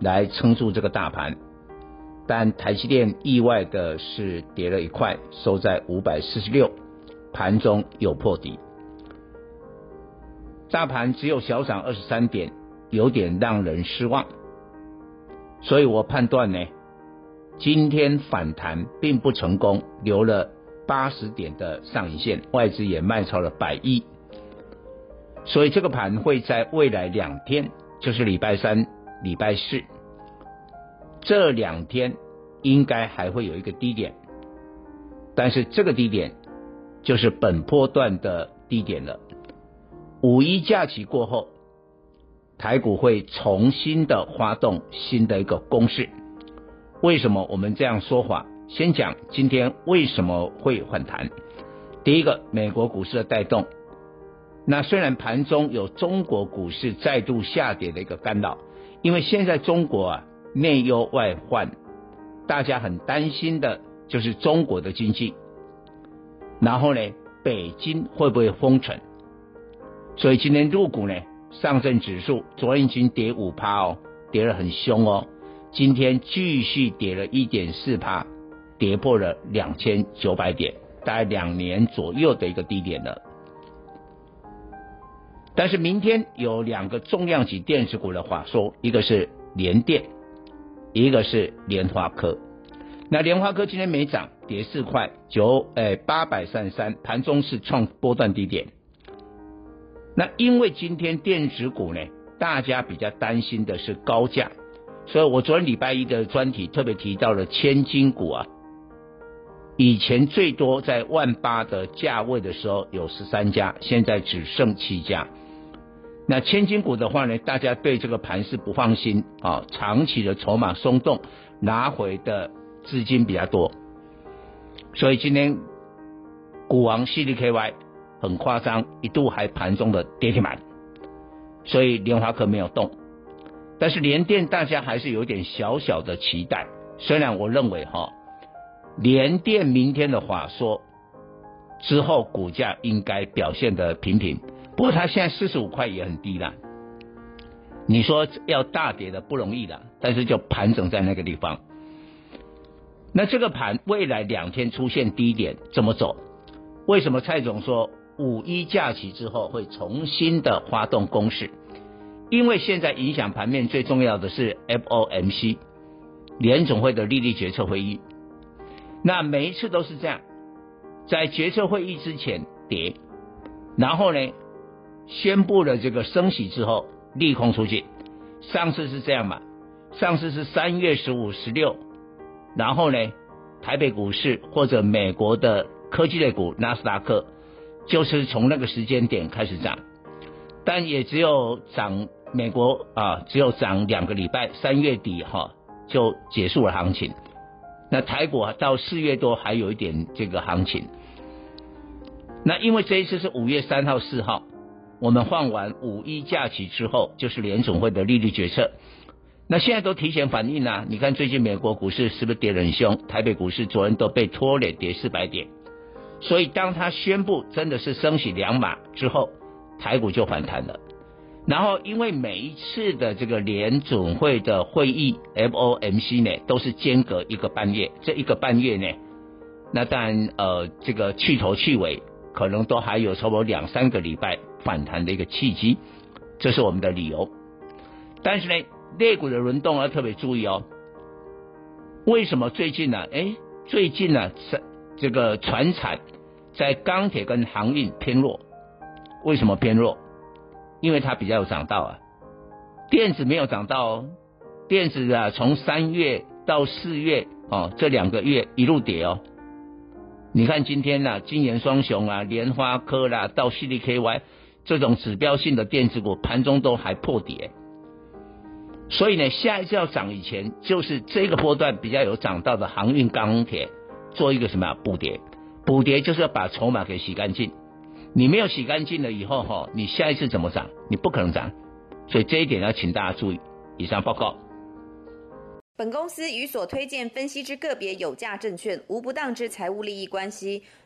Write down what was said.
来撑住这个大盘，但台积电意外的是跌了一块，收在五百四十六，盘中有破底，大盘只有小涨二十三点，有点让人失望，所以我判断呢。今天反弹并不成功，留了八十点的上影线，外资也卖超了百亿，所以这个盘会在未来两天，就是礼拜三、礼拜四这两天，应该还会有一个低点，但是这个低点就是本波段的低点了。五一假期过后，台股会重新的发动新的一个攻势。为什么我们这样说法？先讲今天为什么会反弹。第一个，美国股市的带动。那虽然盘中有中国股市再度下跌的一个干扰，因为现在中国啊内忧外患，大家很担心的就是中国的经济。然后呢，北京会不会封城？所以今天入股呢，上证指数昨天已经跌五趴哦，跌得很凶哦。今天继续跌了一点四趴，跌破了两千九百点，大概两年左右的一个低点了。但是明天有两个重量级电子股的话说，一个是联电，一个是联发科。那联发科今天没涨，跌四块九，哎，八百三十三，盘中是创波段低点。那因为今天电子股呢，大家比较担心的是高价。所以我昨天礼拜一的专题特别提到了千金股啊，以前最多在万八的价位的时候有十三家，现在只剩七家。那千金股的话呢，大家对这个盘是不放心啊，长期的筹码松动，拿回的资金比较多，所以今天股王 CDKY 很夸张，一度还盘中的跌停板，所以联华科没有动。但是联电大家还是有点小小的期待，虽然我认为哈，联电明天的话说之后股价应该表现的平平，不过它现在四十五块也很低了，你说要大跌的不容易了，但是就盘整在那个地方。那这个盘未来两天出现低点怎么走？为什么蔡总说五一假期之后会重新的发动攻势？因为现在影响盘面最重要的是 FOMC 联总会的利率决策会议，那每一次都是这样，在决策会议之前跌，然后呢，宣布了这个升息之后利空出尽，上次是这样嘛？上次是三月十五、十六，然后呢，台北股市或者美国的科技类股纳斯达克，就是从那个时间点开始涨。但也只有涨美国啊，只有涨两个礼拜，三月底哈就结束了行情。那台股到四月多还有一点这个行情。那因为这一次是五月三号、四号，我们放完五一假期之后，就是联总会的利率决策。那现在都提前反应了，你看最近美国股市是不是跌得很凶？台北股市昨天都被拖累跌四百点。所以当他宣布真的是升息两码之后。台股就反弹了，然后因为每一次的这个联总会的会议 FOMC 呢，都是间隔一个半月，这一个半月呢，那当然呃这个去头去尾，可能都还有差不多两三个礼拜反弹的一个契机，这是我们的理由。但是呢，类股的轮动要特别注意哦。为什么最近呢、啊？哎，最近呢、啊，这这个船产在钢铁跟航运偏弱。为什么偏弱？因为它比较有涨到啊，电子没有涨到哦。电子啊，从三月到四月哦，这两个月一路跌哦。你看今天呢、啊，晶圆双雄啊，莲花科啦，到 CDKY 这种指标性的电子股盘中都还破跌，所以呢，下一次要涨以前，就是这个波段比较有涨到的航运钢铁做一个什么呀？补跌，补跌就是要把筹码给洗干净。你没有洗干净了以后哈，你下一次怎么涨？你不可能涨，所以这一点要请大家注意。以上报告。本公司与所推荐分析之个别有价证券无不当之财务利益关系。